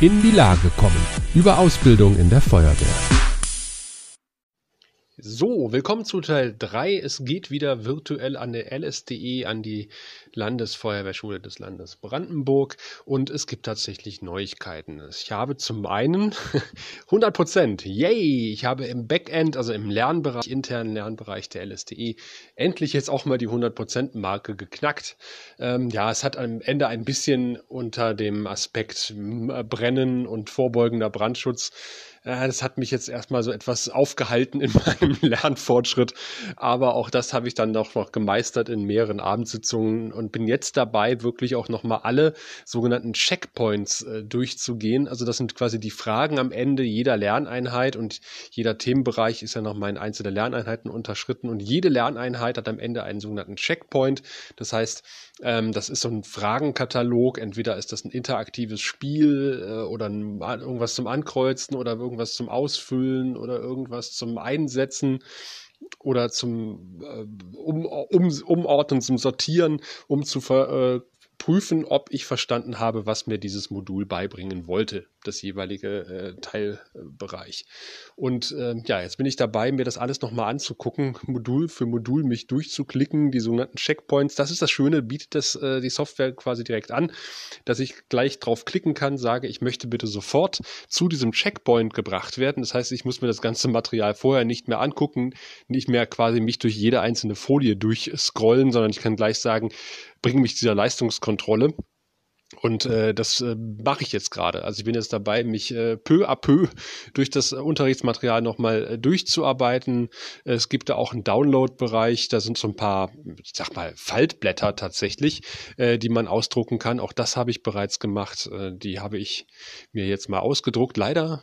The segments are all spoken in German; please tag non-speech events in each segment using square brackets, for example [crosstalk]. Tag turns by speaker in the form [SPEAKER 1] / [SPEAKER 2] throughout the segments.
[SPEAKER 1] in die Lage kommen. Über Ausbildung in der Feuerwehr.
[SPEAKER 2] So, willkommen zu Teil 3. Es geht wieder virtuell an der LSDE, an die Landesfeuerwehrschule des Landes Brandenburg und es gibt tatsächlich Neuigkeiten. Ich habe zum einen [laughs] 100 Prozent, yay! Ich habe im Backend, also im Lernbereich, internen Lernbereich der LSDE, endlich jetzt auch mal die 100 Prozent Marke geknackt. Ähm, ja, es hat am Ende ein bisschen unter dem Aspekt Brennen und vorbeugender Brandschutz das hat mich jetzt erstmal so etwas aufgehalten in [laughs] meinem Lernfortschritt. Aber auch das habe ich dann noch, noch gemeistert in mehreren Abendsitzungen und bin jetzt dabei, wirklich auch nochmal alle sogenannten Checkpoints äh, durchzugehen. Also das sind quasi die Fragen am Ende jeder Lerneinheit und jeder Themenbereich ist ja nochmal in einzelne Lerneinheiten unterschritten und jede Lerneinheit hat am Ende einen sogenannten Checkpoint. Das heißt, ähm, das ist so ein Fragenkatalog. Entweder ist das ein interaktives Spiel äh, oder ein, irgendwas zum Ankreuzen oder irgendwas zum Ausfüllen oder irgendwas zum Einsetzen oder zum äh, um, um, Umordnen, zum Sortieren, um zu ver, äh, prüfen, ob ich verstanden habe, was mir dieses Modul beibringen wollte das jeweilige äh, Teilbereich. Und äh, ja, jetzt bin ich dabei, mir das alles nochmal anzugucken, Modul für Modul mich durchzuklicken, die sogenannten Checkpoints. Das ist das Schöne, bietet das äh, die Software quasi direkt an, dass ich gleich drauf klicken kann, sage, ich möchte bitte sofort zu diesem Checkpoint gebracht werden. Das heißt, ich muss mir das ganze Material vorher nicht mehr angucken, nicht mehr quasi mich durch jede einzelne Folie durchscrollen, sondern ich kann gleich sagen, bring mich dieser Leistungskontrolle und äh, das äh, mache ich jetzt gerade. Also ich bin jetzt dabei, mich äh, peu à peu durch das Unterrichtsmaterial nochmal äh, durchzuarbeiten. Es gibt da auch einen Download-Bereich. Da sind so ein paar, ich sag mal, Faltblätter tatsächlich, äh, die man ausdrucken kann. Auch das habe ich bereits gemacht. Äh, die habe ich mir jetzt mal ausgedruckt. Leider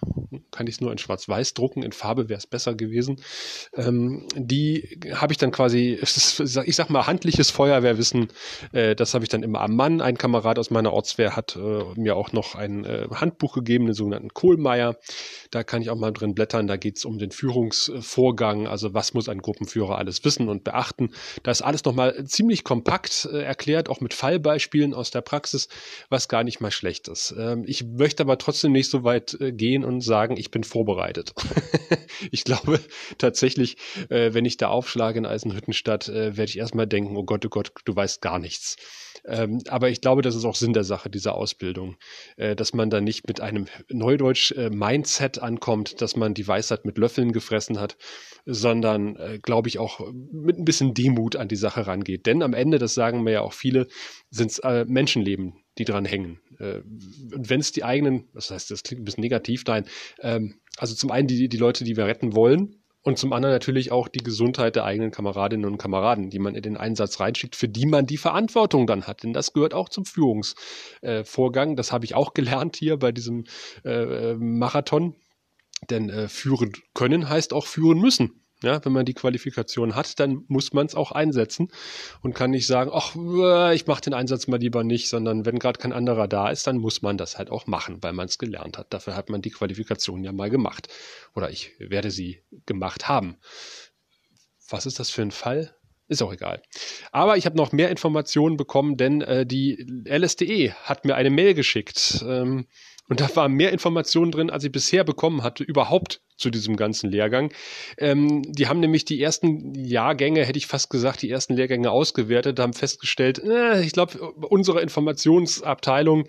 [SPEAKER 2] kann ich es nur in Schwarz-Weiß drucken. In Farbe wäre es besser gewesen. Ähm, die habe ich dann quasi, [laughs] ich sag mal, handliches Feuerwehrwissen. Äh, das habe ich dann immer am Mann. Ein Kamerad aus meiner Ortswehr hat äh, mir auch noch ein äh, Handbuch gegeben, den sogenannten Kohlmeier. Da kann ich auch mal drin blättern. Da geht es um den Führungsvorgang. Also was muss ein Gruppenführer alles wissen und beachten. Da ist alles nochmal ziemlich kompakt äh, erklärt, auch mit Fallbeispielen aus der Praxis, was gar nicht mal schlecht ist. Ähm, ich möchte aber trotzdem nicht so weit äh, gehen und sagen, ich bin vorbereitet. [laughs] ich glaube tatsächlich, äh, wenn ich da aufschlage in Eisenhüttenstadt, äh, werde ich erstmal denken, oh Gott, oh Gott, du weißt gar nichts. Ähm, aber ich glaube, das ist auch Sinn der Sache dieser Ausbildung, äh, dass man da nicht mit einem Neudeutsch-Mindset äh, ankommt, dass man die Weisheit mit Löffeln gefressen hat, sondern, äh, glaube ich, auch mit ein bisschen Demut an die Sache rangeht. Denn am Ende, das sagen mir ja auch viele, sind es Menschenleben, die dran hängen. Und wenn es die eigenen, das heißt, das klingt ein bisschen negativ, nein, ähm, also zum einen die, die Leute, die wir retten wollen, und zum anderen natürlich auch die Gesundheit der eigenen Kameradinnen und Kameraden, die man in den Einsatz reinschickt, für die man die Verantwortung dann hat. Denn das gehört auch zum Führungsvorgang. das habe ich auch gelernt hier bei diesem äh, Marathon. Denn äh, führen können heißt auch führen müssen. Ja, wenn man die Qualifikation hat, dann muss man es auch einsetzen und kann nicht sagen, ach, äh, ich mache den Einsatz mal lieber nicht, sondern wenn gerade kein anderer da ist, dann muss man das halt auch machen, weil man es gelernt hat. Dafür hat man die Qualifikation ja mal gemacht. Oder ich werde sie gemacht haben. Was ist das für ein Fall? Ist auch egal. Aber ich habe noch mehr Informationen bekommen, denn äh, die LSDE hat mir eine Mail geschickt. Ähm, und da waren mehr Informationen drin, als ich bisher bekommen hatte, überhaupt zu diesem ganzen Lehrgang. Ähm, die haben nämlich die ersten Jahrgänge, hätte ich fast gesagt, die ersten Lehrgänge ausgewertet, haben festgestellt, äh, ich glaube, unsere Informationsabteilung,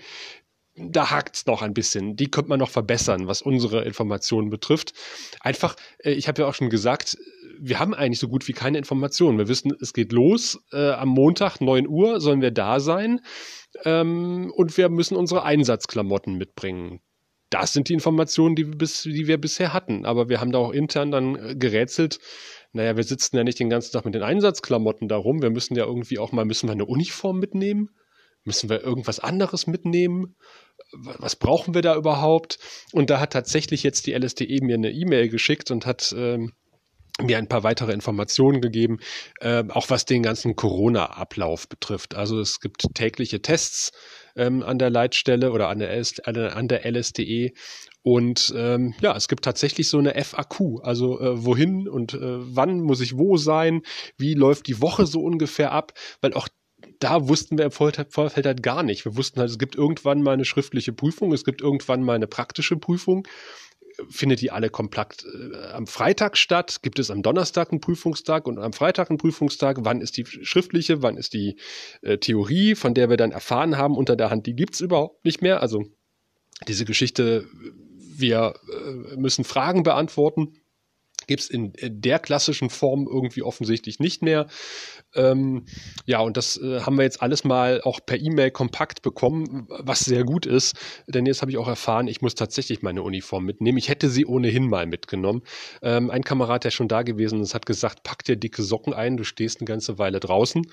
[SPEAKER 2] da hakt's noch ein bisschen. Die könnte man noch verbessern, was unsere Informationen betrifft. Einfach, äh, ich habe ja auch schon gesagt, wir haben eigentlich so gut wie keine Informationen. Wir wissen, es geht los. Äh, am Montag, 9 Uhr, sollen wir da sein. Ähm, und wir müssen unsere Einsatzklamotten mitbringen. Das sind die Informationen, die wir, bis, die wir bisher hatten. Aber wir haben da auch intern dann äh, gerätselt. Naja, wir sitzen ja nicht den ganzen Tag mit den Einsatzklamotten da rum. Wir müssen ja irgendwie auch mal, müssen wir eine Uniform mitnehmen? Müssen wir irgendwas anderes mitnehmen? Was brauchen wir da überhaupt? Und da hat tatsächlich jetzt die LSDE mir eine E-Mail geschickt und hat ähm, mir ein paar weitere Informationen gegeben, äh, auch was den ganzen Corona-Ablauf betrifft. Also es gibt tägliche Tests ähm, an der Leitstelle oder an der, LS, an der LSDE und ähm, ja, es gibt tatsächlich so eine FAQ, also äh, wohin und äh, wann muss ich wo sein, wie läuft die Woche so ungefähr ab, weil auch da wussten wir im Vorfeld halt gar nicht. Wir wussten halt, es gibt irgendwann mal eine schriftliche Prüfung, es gibt irgendwann mal eine praktische Prüfung findet die alle komplett äh, am Freitag statt? Gibt es am Donnerstag einen Prüfungstag und am Freitag einen Prüfungstag? Wann ist die schriftliche? Wann ist die äh, Theorie, von der wir dann erfahren haben unter der Hand? Die gibt's überhaupt nicht mehr. Also diese Geschichte, wir äh, müssen Fragen beantworten gibt es in der klassischen Form irgendwie offensichtlich nicht mehr. Ähm, ja, und das äh, haben wir jetzt alles mal auch per E-Mail kompakt bekommen, was sehr gut ist. Denn jetzt habe ich auch erfahren, ich muss tatsächlich meine Uniform mitnehmen. Ich hätte sie ohnehin mal mitgenommen. Ähm, ein Kamerad, der schon da gewesen ist, hat gesagt, pack dir dicke Socken ein, du stehst eine ganze Weile draußen.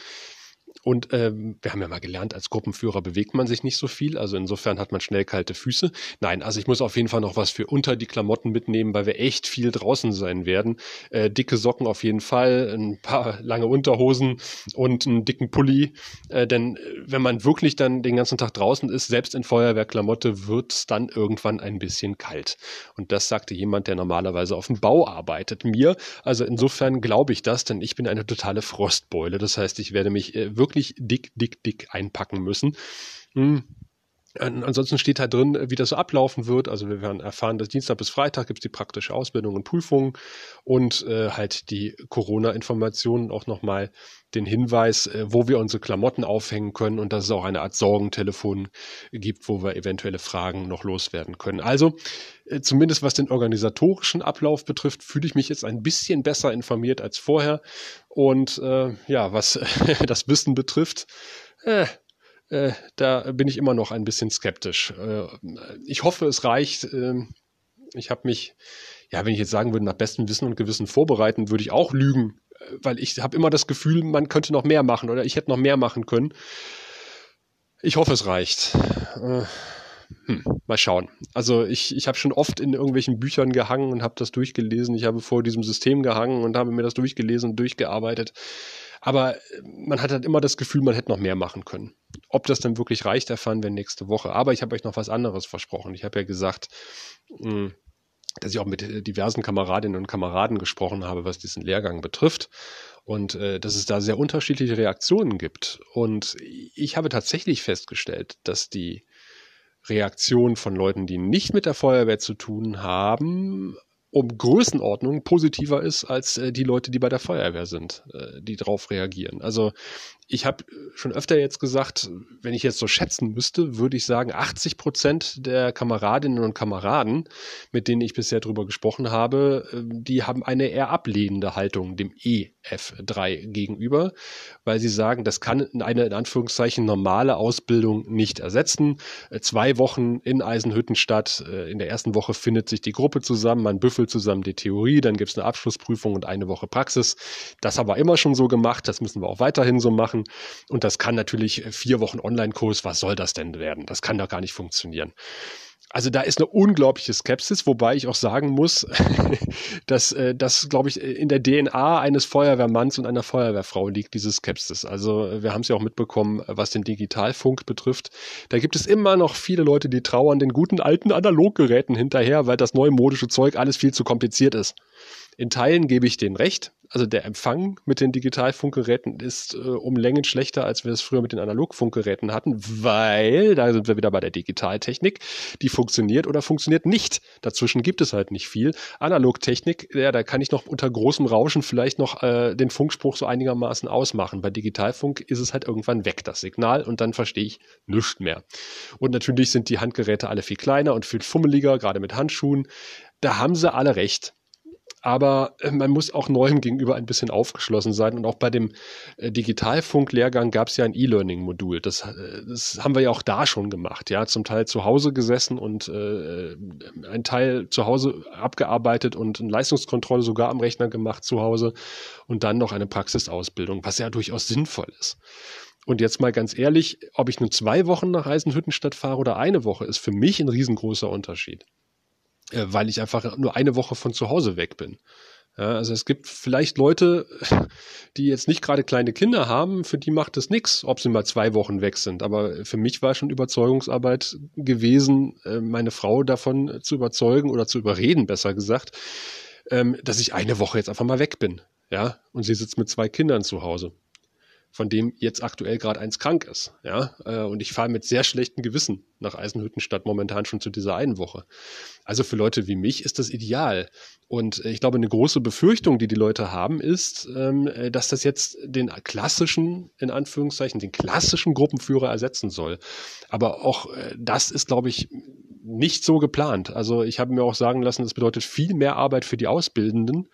[SPEAKER 2] Und ähm, wir haben ja mal gelernt, als Gruppenführer bewegt man sich nicht so viel. Also insofern hat man schnell kalte Füße. Nein, also ich muss auf jeden Fall noch was für unter die Klamotten mitnehmen, weil wir echt viel draußen sein werden. Äh, dicke Socken auf jeden Fall, ein paar lange Unterhosen und einen dicken Pulli. Äh, denn äh, wenn man wirklich dann den ganzen Tag draußen ist, selbst in Feuerwehrklamotte, wird's dann irgendwann ein bisschen kalt. Und das sagte jemand, der normalerweise auf dem Bau arbeitet, mir. Also insofern glaube ich das, denn ich bin eine totale Frostbeule. Das heißt, ich werde mich äh, wirklich wirklich dick, dick, dick einpacken müssen. Hm. Ansonsten steht halt drin, wie das so ablaufen wird. Also wir werden erfahren, dass Dienstag bis Freitag gibt es die praktische Ausbildung und Prüfungen und äh, halt die Corona-Informationen auch nochmal den Hinweis, äh, wo wir unsere Klamotten aufhängen können und dass es auch eine Art Sorgentelefon gibt, wo wir eventuelle Fragen noch loswerden können. Also äh, zumindest was den organisatorischen Ablauf betrifft, fühle ich mich jetzt ein bisschen besser informiert als vorher. Und äh, ja, was [laughs] das Wissen betrifft, äh, äh, da bin ich immer noch ein bisschen skeptisch. Äh, ich hoffe, es reicht. Äh, ich habe mich, ja, wenn ich jetzt sagen würde, nach bestem Wissen und Gewissen vorbereiten, würde ich auch lügen, äh, weil ich habe immer das Gefühl, man könnte noch mehr machen oder ich hätte noch mehr machen können. Ich hoffe, es reicht. Äh, hm, mal schauen. Also ich, ich habe schon oft in irgendwelchen Büchern gehangen und habe das durchgelesen. Ich habe vor diesem System gehangen und habe mir das durchgelesen und durchgearbeitet. Aber äh, man hat halt immer das Gefühl, man hätte noch mehr machen können. Ob das dann wirklich reicht, erfahren wir nächste Woche. Aber ich habe euch noch was anderes versprochen. Ich habe ja gesagt, hm, dass ich auch mit äh, diversen Kameradinnen und Kameraden gesprochen habe, was diesen Lehrgang betrifft. Und äh, dass es da sehr unterschiedliche Reaktionen gibt. Und ich habe tatsächlich festgestellt, dass die Reaktion von Leuten, die nicht mit der Feuerwehr zu tun haben, um Größenordnung positiver ist als äh, die Leute, die bei der Feuerwehr sind, äh, die darauf reagieren. Also ich habe schon öfter jetzt gesagt, wenn ich jetzt so schätzen müsste, würde ich sagen, 80 Prozent der Kameradinnen und Kameraden, mit denen ich bisher drüber gesprochen habe, ähm, die haben eine eher ablehnende Haltung dem EF3 gegenüber, weil sie sagen, das kann eine in Anführungszeichen normale Ausbildung nicht ersetzen. Äh, zwei Wochen in Eisenhüttenstadt, äh, in der ersten Woche findet sich die Gruppe zusammen, man büffelt zusammen die Theorie, dann gibt es eine Abschlussprüfung und eine Woche Praxis. Das haben wir immer schon so gemacht, das müssen wir auch weiterhin so machen. Und das kann natürlich vier Wochen Online-Kurs, was soll das denn werden? Das kann doch gar nicht funktionieren. Also da ist eine unglaubliche Skepsis, wobei ich auch sagen muss, [laughs] dass äh, das, glaube ich, in der DNA eines Feuerwehrmanns und einer Feuerwehrfrau liegt, diese Skepsis. Also wir haben es ja auch mitbekommen, was den Digitalfunk betrifft. Da gibt es immer noch viele Leute, die trauern den guten alten Analoggeräten hinterher, weil das neumodische Zeug alles viel zu kompliziert ist. In Teilen gebe ich denen recht. Also der Empfang mit den Digitalfunkgeräten ist äh, um Längen schlechter, als wir es früher mit den Analogfunkgeräten hatten, weil, da sind wir wieder bei der Digitaltechnik, die funktioniert oder funktioniert nicht. Dazwischen gibt es halt nicht viel. Analogtechnik, ja, da kann ich noch unter großem Rauschen vielleicht noch äh, den Funkspruch so einigermaßen ausmachen. Bei Digitalfunk ist es halt irgendwann weg, das Signal, und dann verstehe ich nichts mehr. Und natürlich sind die Handgeräte alle viel kleiner und viel fummeliger, gerade mit Handschuhen. Da haben sie alle recht aber äh, man muss auch Neuem gegenüber ein bisschen aufgeschlossen sein. Und auch bei dem äh, Digitalfunk-Lehrgang gab es ja ein E-Learning-Modul. Das, äh, das haben wir ja auch da schon gemacht. Ja, zum Teil zu Hause gesessen und äh, ein Teil zu Hause abgearbeitet und eine Leistungskontrolle sogar am Rechner gemacht zu Hause und dann noch eine Praxisausbildung, was ja durchaus sinnvoll ist. Und jetzt mal ganz ehrlich, ob ich nur zwei Wochen nach Eisenhüttenstadt fahre oder eine Woche, ist für mich ein riesengroßer Unterschied. Äh, weil ich einfach nur eine Woche von zu Hause weg bin. Ja, also es gibt vielleicht Leute, [laughs] die jetzt nicht gerade kleine Kinder haben, für die macht es nichts, ob sie mal zwei Wochen weg sind. Aber für mich war schon Überzeugungsarbeit gewesen, äh, meine Frau davon zu überzeugen oder zu überreden, besser gesagt, ähm, dass ich eine Woche jetzt einfach mal weg bin. Ja, und sie sitzt mit zwei Kindern zu Hause. Von dem jetzt aktuell gerade eins krank ist. Ja, äh, und ich fahre mit sehr schlechtem Gewissen nach Eisenhüttenstadt momentan schon zu dieser einen Woche. Also für Leute wie mich ist das ideal. Und ich glaube, eine große Befürchtung, die die Leute haben, ist, ähm, dass das jetzt den klassischen, in Anführungszeichen, den klassischen Gruppenführer ersetzen soll. Aber auch äh, das ist, glaube ich, nicht so geplant. Also ich habe mir auch sagen lassen, das bedeutet viel mehr Arbeit für die Ausbildenden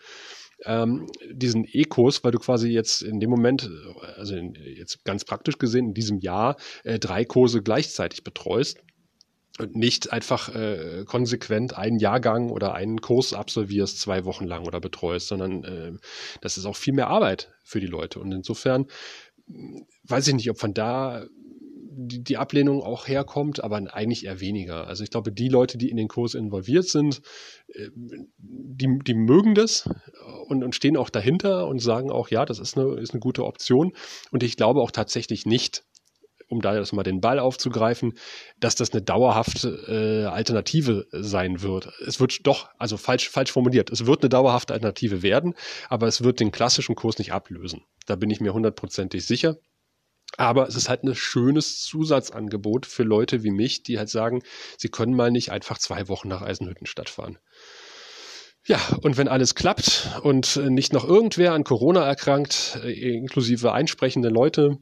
[SPEAKER 2] ähm, diesen E-Kurs, weil du quasi jetzt in dem Moment, also in, jetzt ganz praktisch gesehen, in diesem Jahr äh, drei Kurse gleichzeitig betreust und nicht einfach äh, konsequent einen Jahrgang oder einen Kurs absolvierst zwei Wochen lang oder betreust, sondern äh, das ist auch viel mehr Arbeit für die Leute. Und insofern weiß ich nicht, ob von da die, die Ablehnung auch herkommt, aber eigentlich eher weniger. Also ich glaube, die Leute, die in den Kurs involviert sind, äh, die, die mögen das und, und stehen auch dahinter und sagen auch, ja, das ist eine, ist eine gute Option. Und ich glaube auch tatsächlich nicht, um da jetzt mal den Ball aufzugreifen, dass das eine dauerhafte äh, Alternative sein wird. Es wird doch, also falsch, falsch formuliert, es wird eine dauerhafte Alternative werden, aber es wird den klassischen Kurs nicht ablösen. Da bin ich mir hundertprozentig sicher. Aber es ist halt ein schönes Zusatzangebot für Leute wie mich, die halt sagen, sie können mal nicht einfach zwei Wochen nach Eisenhüttenstadt fahren. Ja, und wenn alles klappt und nicht noch irgendwer an Corona erkrankt, äh, inklusive einsprechende Leute,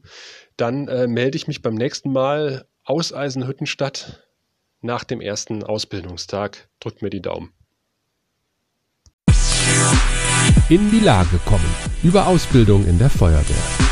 [SPEAKER 2] dann äh, melde ich mich beim nächsten Mal aus Eisenhüttenstadt nach dem ersten Ausbildungstag. Drückt mir die Daumen.
[SPEAKER 1] In die Lage kommen. Über Ausbildung in der Feuerwehr.